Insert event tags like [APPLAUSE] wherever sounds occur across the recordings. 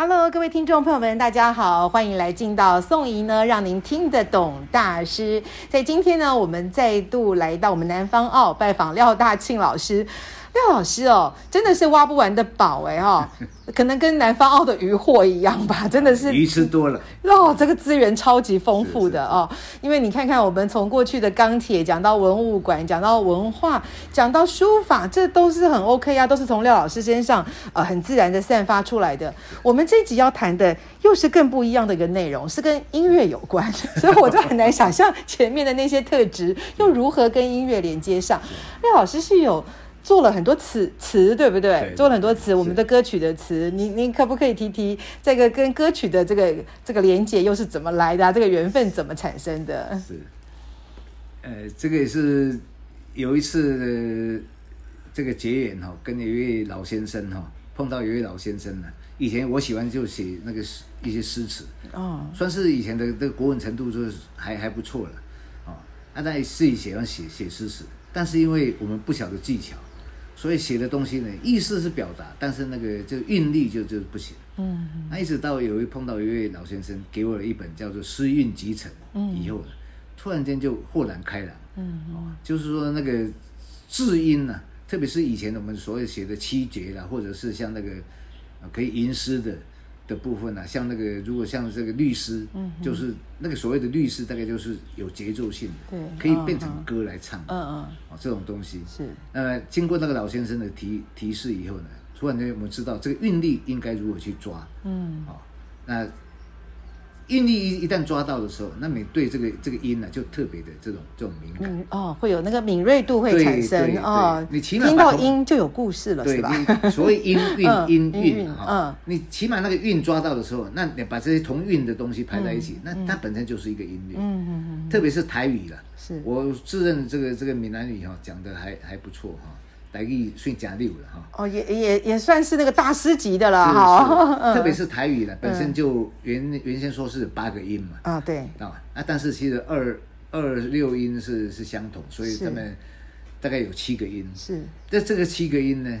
Hello，各位听众朋友们，大家好，欢迎来进到宋怡呢，让您听得懂大师。在今天呢，我们再度来到我们南方澳拜访廖大庆老师。廖老师哦，真的是挖不完的宝哎哈，[LAUGHS] 可能跟南方澳的渔获一样吧，真的是鱼吃多了 [LAUGHS] 哦，这个资源超级丰富的哦。因为你看看，我们从过去的钢铁讲到文物馆，讲到文化，讲到书法，这都是很 OK 啊，都是从廖老师身上呃很自然的散发出来的。我们这一集要谈的又是更不一样的一个内容，是跟音乐有关，[LAUGHS] 所以我就很难想象前面的那些特质又如何跟音乐连接上。廖老师是有。做了很多词词，对不对？对，做了很多词，我们的歌曲的词，你你可不可以提提这个跟歌曲的这个这个连接又是怎么来的啊？这个缘分怎么产生的？是，呃，这个也是有一次这个结缘哈，跟一位老先生哈碰到一位老先生呢。以前我喜欢就写那个诗一些诗词哦，算是以前的这个国文程度就是还还不错了啊。那他自己喜欢写写诗词，但是因为我们不晓得技巧。所以写的东西呢，意思是表达，但是那个就韵律就就不行。嗯，那一直到有一碰到一位老先生，给我了一本叫做《诗韵集成》，以后呢，突然间就豁然开朗。嗯，哦，就是说那个字音呢，特别是以前我们所谓写的七绝啦，或者是像那个可以吟诗的。的部分呢、啊，像那个如果像这个律师，嗯，就是那个所谓的律师，大概就是有节奏性的，对，可以变成歌来唱，嗯嗯，哦，这种东西。是，呃，经过那个老先生的提提示以后呢，突然间我们知道这个韵律应该如何去抓，嗯，好、哦，那。韵律一一旦抓到的时候，那你对这个这个音呢、啊，就特别的这种这种敏感、嗯、哦，会有那个敏锐度会产生哦。你起码听到音就有故事了，是吧？所谓音韵音韵哈，嗯，你起码那个韵抓到的时候，那你把这些同韵的东西排在一起，嗯、那它本身就是一个音律。嗯嗯嗯。特别是台语了，是我自认这个这个闽南语哈讲的还还不错哈。台语算加六了哈，哦，也也也算是那个大师级的了哈，[LAUGHS] 特别是台语了，本身就原原先说是八个音嘛，啊对，啊啊，但是其实二二六音是是相同，所以他们大概有七个音，是，那这个七个音呢，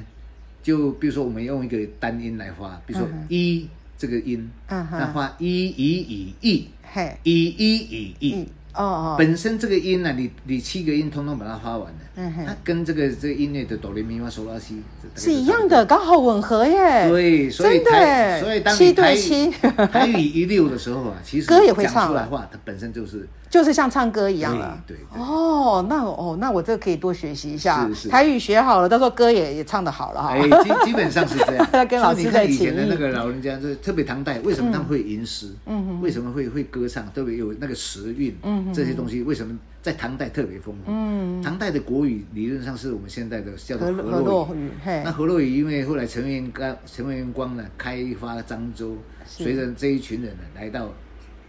就比如说我们用一个单音来发，比如说一这个音，那发一一以一，嘿，一一以一。哦哦，本身这个音呢，你你七个音通通把它发完了，嗯哼，它跟这个这个音乐的哆来咪发嗦拉西是一样的，刚好吻合耶。对，所以台，所以当你台语台语一溜的时候啊，[LAUGHS] 其实歌也会唱出来话，它本身就是就是像唱歌一样了。对，哦，那哦，那我这个可以多学习一下，台语学好了，到时候歌也也唱的好了哈。哎，基基本上是这样。[LAUGHS] 跟老师在以前的那个老人家，就特别唐代，为什么他们会吟诗？嗯哼，为什么会会歌唱？特别有那个时韵。嗯。这些东西为什么在唐代特别丰富？嗯，唐代的国语理论上是我们现在的叫做河洛语。那河洛语因为后来陈元刚、陈元光呢开发漳州，随着这一群人呢来到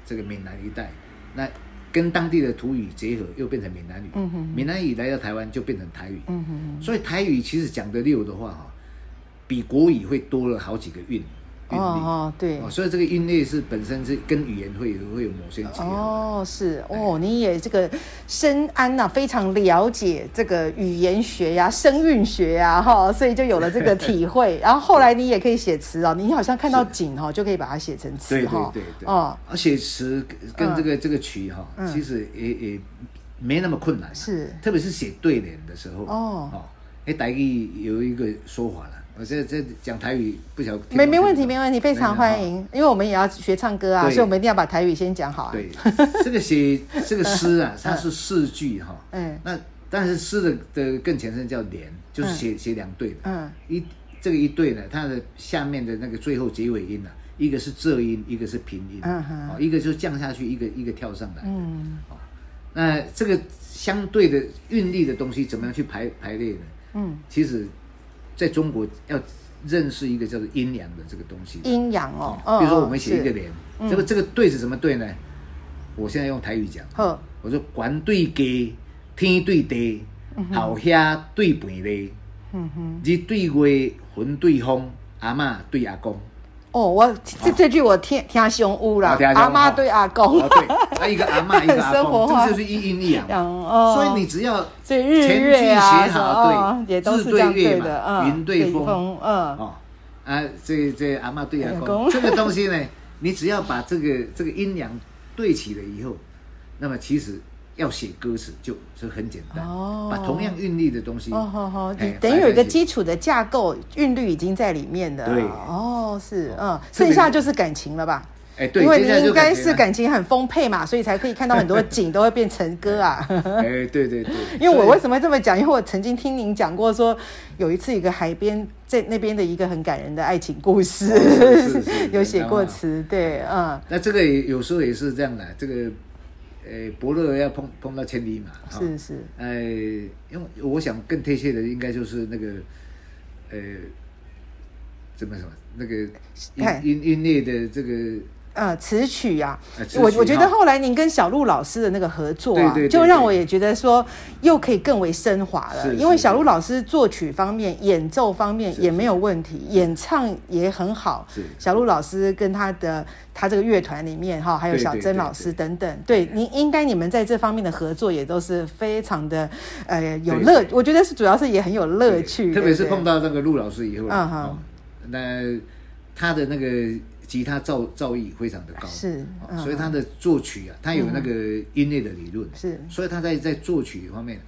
这个闽南一带，那跟当地的土语结合，又变成闽南语。嗯哼，闽南语来到台湾就变成台语。嗯哼，所以台语其实讲的溜的话，哈，比国语会多了好几个韵。哦哦，对，所以这个韵律是本身是跟语言会有会有某些结合。哦，是哦，你也这个深谙呐，非常了解这个语言学呀、声韵学呀，哈，所以就有了这个体会。然后后来你也可以写词啊，你好像看到景哈，就可以把它写成词哈。对对对，哦，而写词跟这个这个曲哈，其实也也没那么困难。是，特别是写对联的时候。哦哦，哎，台语有一个说法了。我这这讲台语不晓得没没问题没问题，非常欢迎，因为我们也要学唱歌啊，所以我们一定要把台语先讲好啊。对，[LAUGHS] 这个写这个诗啊，它是四句哈。嗯。那但是诗的的更前身叫联，就是写写两对的。嗯。一这个一对呢，它的下面的那个最后结尾音呢，一个是仄音，一个是平音。嗯哼。一个就降下去，一个一个跳上来。嗯。那这个相对的韵律的东西，怎么样去排排列呢？嗯。其实。在中国要认识一个叫做阴阳的这个东西。阴阳哦，比如说我们写一个联，嗯、这个这个对是什么对呢？我现在用台语讲，呵我说官对家，天对地，好兄对妹妹，嗯哼，日对月，魂对风，阿嬷对阿公。哦，我这这句我听听上有啦，阿妈对阿公，对，啊一个阿妈一个阿公，[LAUGHS] 这就是一阴一阳。哦，所以你只要前句写好，对，字对月嘛，云对风，嗯，哦，啊，这这阿妈对阿公，这个东西呢，你只要把这个这个阴阳对齐了以后，那么其实。要写歌词就就很简单，哦把同样韵律的东西，哦好好，等于有一个基础的架构，韵律已经在里面的。对，哦是，嗯，剩下就是感情了吧？哎，对，因为你应该是感情很丰沛嘛，所以才可以看到很多景都会变成歌啊。[LAUGHS] 哎，对对对。[LAUGHS] 因为我为什么会这么讲？因为我曾经听您讲过，说有一次一个海边在那边的一个很感人的爱情故事，[LAUGHS] 有写过词。对，嗯。那这个有时候也是这样的，这个。诶，伯乐要碰碰到千里马，是是。哎，因为我想更贴切的应该就是那个，呃，怎么什么？那个音音音乐的这个。呃，词曲呀，我我觉得后来您跟小鹿老师的那个合作啊，就让我也觉得说又可以更为升华了。因为小鹿老师作曲方面、演奏方面也没有问题，演唱也很好。小鹿老师跟他的他这个乐团里面哈，还有小曾老师等等，对，您应该你们在这方面的合作也都是非常的呃有乐，我觉得是主要是也很有乐趣。特别是碰到那个陆老师以后，嗯哼，那他的那个。吉他造造诣非常的高，是，所以他的作曲啊，他有那个音乐的理论，是，所以他在在作曲方面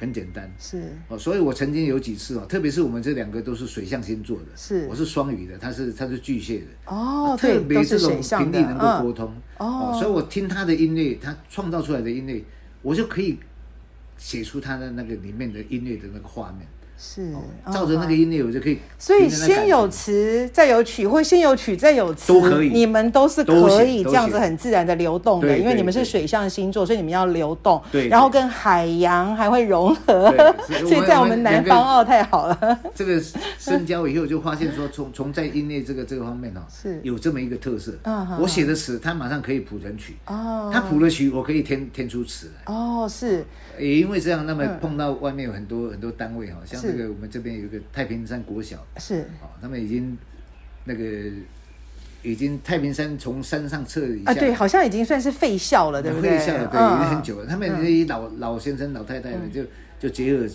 很简单，是，哦，所以我曾经有几次哦，特别是我们这两个都是水象星座的，是，我是双鱼的，他是他是巨蟹的，哦，特别这种频率能够沟通，哦，所以我听他的音乐，他创造出来的音乐，我就可以写出他的那个里面的音乐的那个画面。是，照着那个音乐，我就可以。所以先有词，再有曲，或先有曲，再有词，都可以。你们都是可以这样子很自然的流动的，因为你们是水象星座，所以你们要流动。对。然后跟海洋还会融合，[LAUGHS] 所以在我们南方哦，太好了。这个深交以后，就发现说，从从在音乐这个这个方面哦，是有这么一个特色。我写的词，他马上可以谱成曲。哦。他谱了曲，我可以填填出词来。哦，是。也因为这样，那么碰到外面有很多很多单位哈，像。这个我们这边有一个太平山国小，是。哦，他们已经那个已经太平山从山上撤离啊，对，好像已经算是废校了，对不对？废校了，对，已经很久了。他们那些老老先生、老太太们就就结合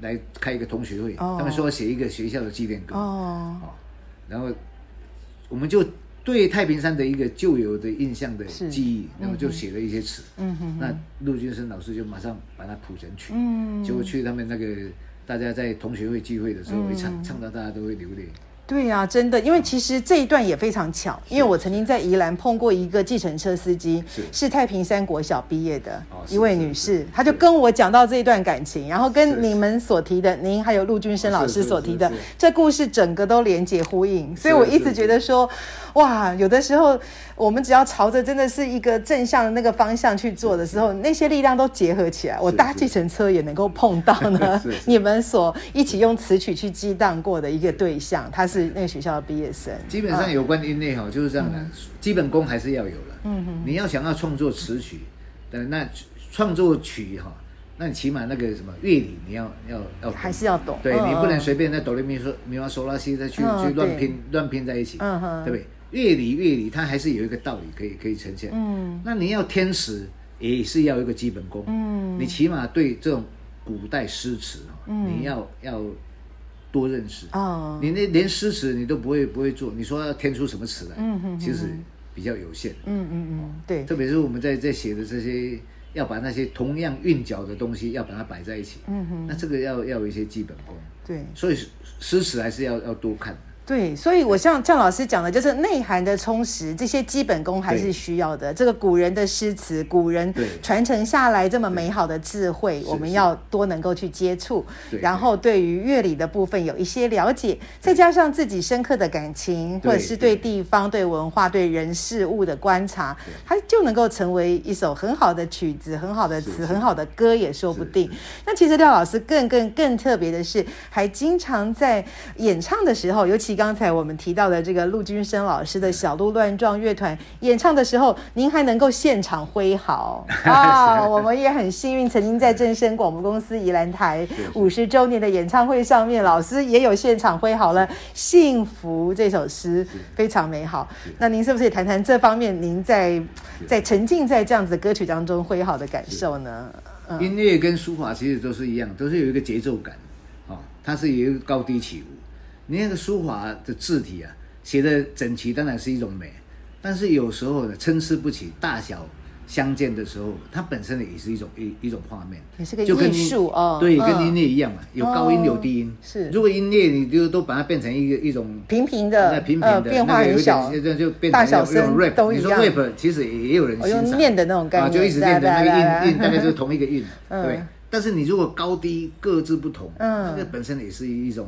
来开一个同学会，他们说写一个学校的纪念歌哦，然后我们就对太平山的一个旧有的印象的记忆，然后就写了一些词，嗯哼，那陆军生老师就马上把它谱成曲，嗯，结果去他们那个。大家在同学会聚会的时候，会唱唱到大家都会流泪。对呀，真的，因为其实这一段也非常巧，因为我曾经在宜兰碰过一个计程车司机，是太平山国小毕业的一位女士，她就跟我讲到这一段感情，然后跟你们所提的，您还有陆军生老师所提的这故事，整个都连结呼应，所以我一直觉得说，哇，有的时候。我们只要朝着真的是一个正向的那个方向去做的时候，那些力量都结合起来，我搭计程车也能够碰到呢。[LAUGHS] 你们所一起用词曲去激荡过的一个对象，他是那个学校的毕业生。基本上有关音乐哈，就是这样的，基本功还是要有了。嗯哼，你要想要创作词曲，那创作曲哈，那你起码那个什么乐理你要要要还是要懂。对，你不能随便在哆来咪嗦咪发嗦拉西再去去乱拼乱拼在一起，嗯哼，对不对？乐理乐理，它还是有一个道理可以可以呈现。嗯，那你要填词，也是要一个基本功。嗯，你起码对这种古代诗词，嗯，你要要多认识。哦，你那连诗词你都不会不会做，你说要填出什么词来？嗯哼，其实比较有限。嗯嗯嗯，对。特别是我们在在写的这些，要把那些同样韵脚的东西要把它摆在一起。嗯哼，那这个要要有一些基本功。对，所以诗词还是要要多看。对，所以我像像老师讲的，就是内涵的充实，这些基本功还是需要的。这个古人的诗词，古人传承下来这么美好的智慧，我们要多能够去接触，然后对于乐理的部分有一些了解，再加上自己深刻的感情，或者是对地方、对文化、对人事物的观察，它就能够成为一首很好的曲子、很好的词、很好的歌也说不定。那其实廖老师更更更特别的是，还经常在演唱的时候，尤其。其刚才我们提到的这个陆军生老师的小鹿乱撞乐团演唱的时候，您还能够现场挥毫 [LAUGHS] 啊！我们也很幸运，曾经在正声广播公司宜兰台 [LAUGHS] 五十周年的演唱会上面，老师也有现场挥毫了《幸福》这首诗，非常美好。那您是不是也谈谈这方面？您在在沉浸在这样子的歌曲当中挥毫的感受呢？嗯、音乐跟书法其实都是一样，都是有一个节奏感，哦，它是有一个高低起伏。你那个书法的字体啊，写的整齐当然是一种美，但是有时候呢，参差不齐，大小相间的时候，它本身也是一种一一种画面，也是个艺术哦。对，跟音乐一样嘛，有高音有低音。哦、是，如果音乐你就都把它变成一个一种平平的，平平的，呃、变化很小，那个、就变成一种 rap。都一样。你说 rap 其实也有人欣赏，用念的那种感觉，啊，就一直念的那个韵韵，大概就是同一个韵，[LAUGHS] 嗯、对。但是你如果高低各自不同，嗯，那个本身也是一种。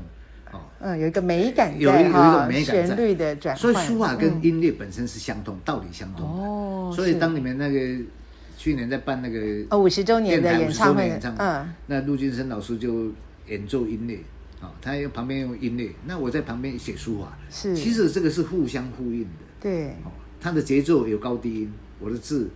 嗯，有一个美感在，有一有一种美感在，旋律的转换。所以书法跟音乐本身是相通，道理相通。哦，所以当你们那个去年在办那个哦五十周年的演唱会，嗯，那陆金生老师就演奏音乐，哦，他用旁边用音乐，那我在旁边写书法，是，其实这个是互相呼应的。对，哦，他的节奏有高低音，我的字。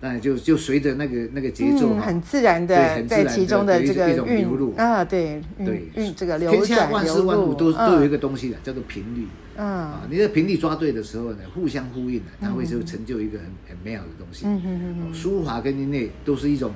那就就随着那个那个节奏，很自然的在其中的这个韵啊，对对韵这个流。天下万事万物都都有一个东西的，叫做频率。嗯啊，你的频率抓对的时候呢，互相呼应的，它会就成就一个很很美好的东西。嗯嗯嗯。书法跟音乐都是一种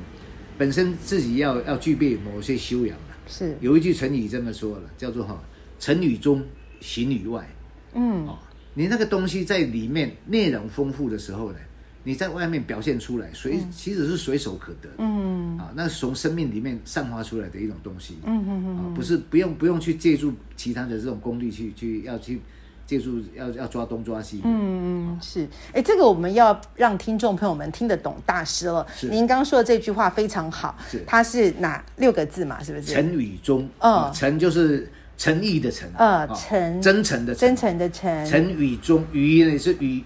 本身自己要要具备某些修养的。是。有一句成语这么说了，叫做哈，成语中，行于外。嗯。哦，你那个东西在里面内容丰富的时候呢，你在外面表现出来，随其实是随手可得。的，嗯，啊，那是从生命里面散发出来的一种东西，嗯嗯嗯，啊，不是不用不用去借助其他的这种功力去去要去借助要要抓东抓西，嗯嗯是，哎，这个我们要让听众朋友们听得懂大师了。是，您刚说的这句话非常好，是，它是哪六个字嘛？是不是？诚与忠，嗯，诚就是诚意的诚，呃，诚，真诚的真诚的诚，诚与忠，语呢是语。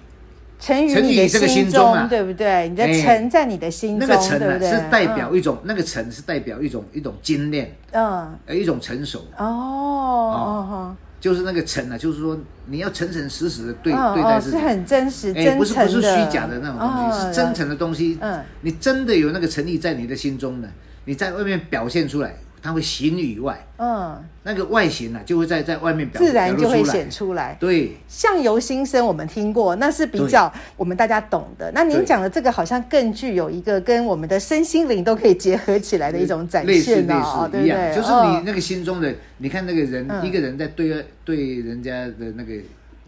诚于你的心中，啊。对不对？你的诚在你的心中，那个诚呢是代表一种，那个诚是代表一种一种精炼，嗯，一种成熟。哦哦，就是那个诚呢，就是说你要诚诚实实的对对待自己，是很真实、真诚，不是不是虚假的那种东西，是真诚的东西。嗯，你真的有那个诚意在你的心中呢，你在外面表现出来。它会形于外，嗯，那个外形呢、啊，就会在在外面表自然就会显出来。对，相由心生，我们听过，那是比较我们大家懂的。那您讲的这个，好像更具有一个跟我们的身心灵都可以结合起来的一种展现呢、哦，对不对？就是你那个心中的，你看那个人，一个人在对对人家的那个。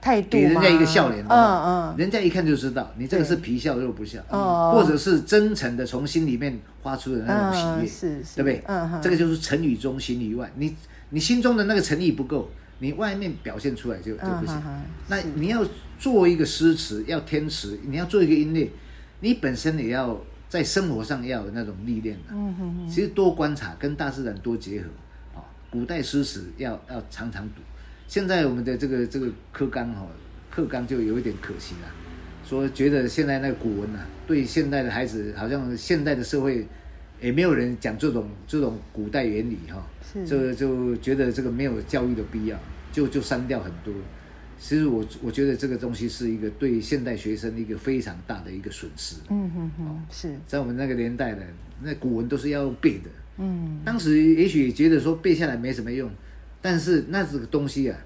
态度给人家一个笑脸，嗯嗯，人家一看就知道你这个是皮笑肉不笑，或者是真诚的从心里面发出的那种喜悦，是，对不对？嗯，这个就是成语中，行于外。你你心中的那个诚意不够，你外面表现出来就就不行。那你要做一个诗词，要填词，你要做一个音乐，你本身也要在生活上要有那种历练的。嗯哼，其实多观察，跟大自然多结合，啊，古代诗词要要常常读。现在我们的这个这个课纲哈，课纲就有一点可惜了，说觉得现在那个古文呐、啊，对现代的孩子，好像现代的社会也没有人讲这种这种古代原理哈，就就觉得这个没有教育的必要，就就删掉很多。其实我我觉得这个东西是一个对现代学生一个非常大的一个损失。嗯哼哼，是在我们那个年代的那古文都是要背的，嗯，当时也许觉得说背下来没什么用。但是那这个东西啊，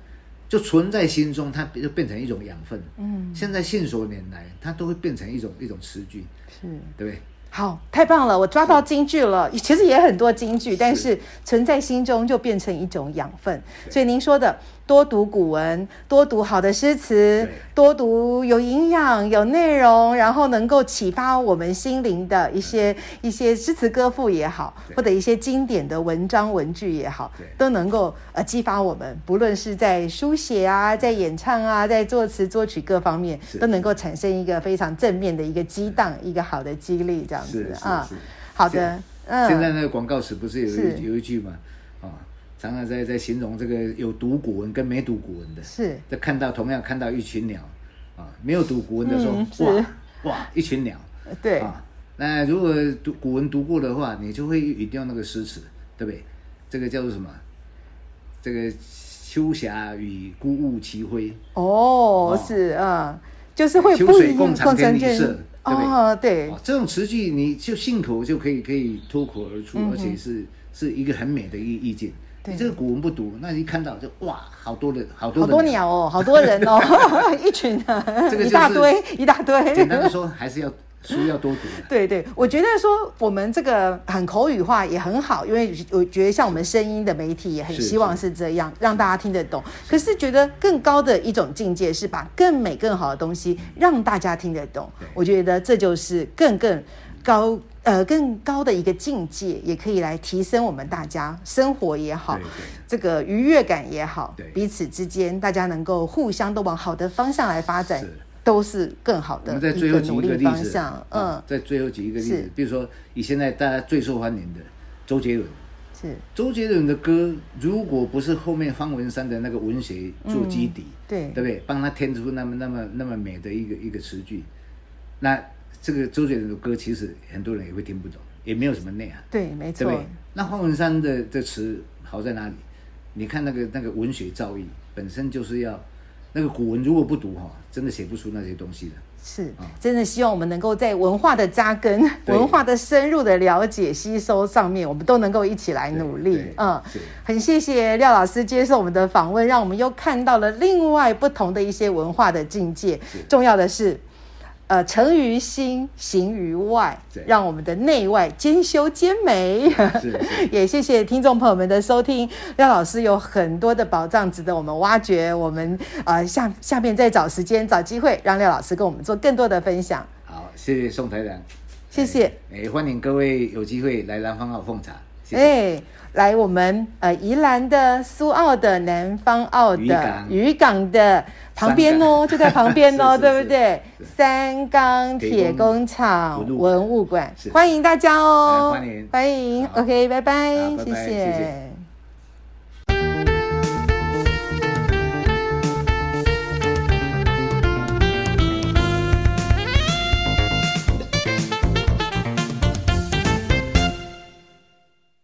就存在心中，它就变成一种养分。嗯，现在信手拈来，它都会变成一种一种词句，是，对不对？好，太棒了，我抓到金句了。其实也很多金句，但是存在心中就变成一种养分。所以您说的。多读古文，多读好的诗词，多读有营养、有内容，然后能够启发我们心灵的一些一些诗词歌赋也好，或者一些经典的文章文句也好，都能够呃激发我们，不论是在书写啊，在演唱啊，在作词作曲各方面，都能够产生一个非常正面的一个激荡，一个好的激励，这样子啊。好的，嗯。现在那个广告词不是有一有一句吗？常常在在形容这个有读古文跟没读古文的，是在看到同样看到一群鸟，啊，没有读古文的时候，嗯、哇哇一群鸟，对啊，那如果读古文读过的话，你就会语调那个诗词，对不对？这个叫做什么？这个秋霞与孤鹜齐飞。哦，是啊，就是会不一样。共长天一色，对不对？哦，对。这种词句你就信口就可以可以脱口而出，而且是是一个很美的意意境。你这个古文不读，那你一看到就哇，好多人好多好多鸟哦，好多人哦，[LAUGHS] 一群啊，一大堆一大堆。简单的说，还是要。书要多读。对对，我觉得说我们这个很口语化也很好，因为我觉得像我们声音的媒体也很希望是这样，让大家听得懂。可是觉得更高的一种境界是把更美更好的东西让大家听得懂。我觉得这就是更更高呃更高的一个境界，也可以来提升我们大家生活也好，这个愉悦感也好，彼此之间大家能够互相都往好的方向来发展。都是更好的。我们在最后举一个例子，嗯，在最后举一个例子，比如说以现在大家最受欢迎的周杰伦，是周杰伦的歌，如果不是后面方文山的那个文学做基底，对，对不对？帮他填出那么那么那么美的一个一个词句，那这个周杰伦的歌其实很多人也会听不懂，也没有什么内涵，对，没错。对对？那方文山的的词好在哪里？你看那个那个文学造诣本身就是要。那个古文如果不读哈，真的写不出那些东西的。是，真的希望我们能够在文化的扎根、文化的深入的了解、吸收上面，我们都能够一起来努力。嗯，很谢谢廖老师接受我们的访问，让我们又看到了另外不同的一些文化的境界。重要的是。呃，成于心，行于外，让我们的内外兼修兼美。[LAUGHS] 也谢谢听众朋友们的收听，廖老师有很多的宝藏值得我们挖掘。我们呃下下面再找时间找机会，让廖老师跟我们做更多的分享。好，谢谢宋台长，谢谢。哎，欢迎各位有机会来南方澳奉茶。谢谢。哎，来我们呃宜兰的苏澳的南方澳的渔港，港的。旁边哦，就在旁边哦，[LAUGHS] 对不对？三钢铁工厂文物馆，欢迎大家哦，欢迎，欢迎，OK，拜拜，谢谢。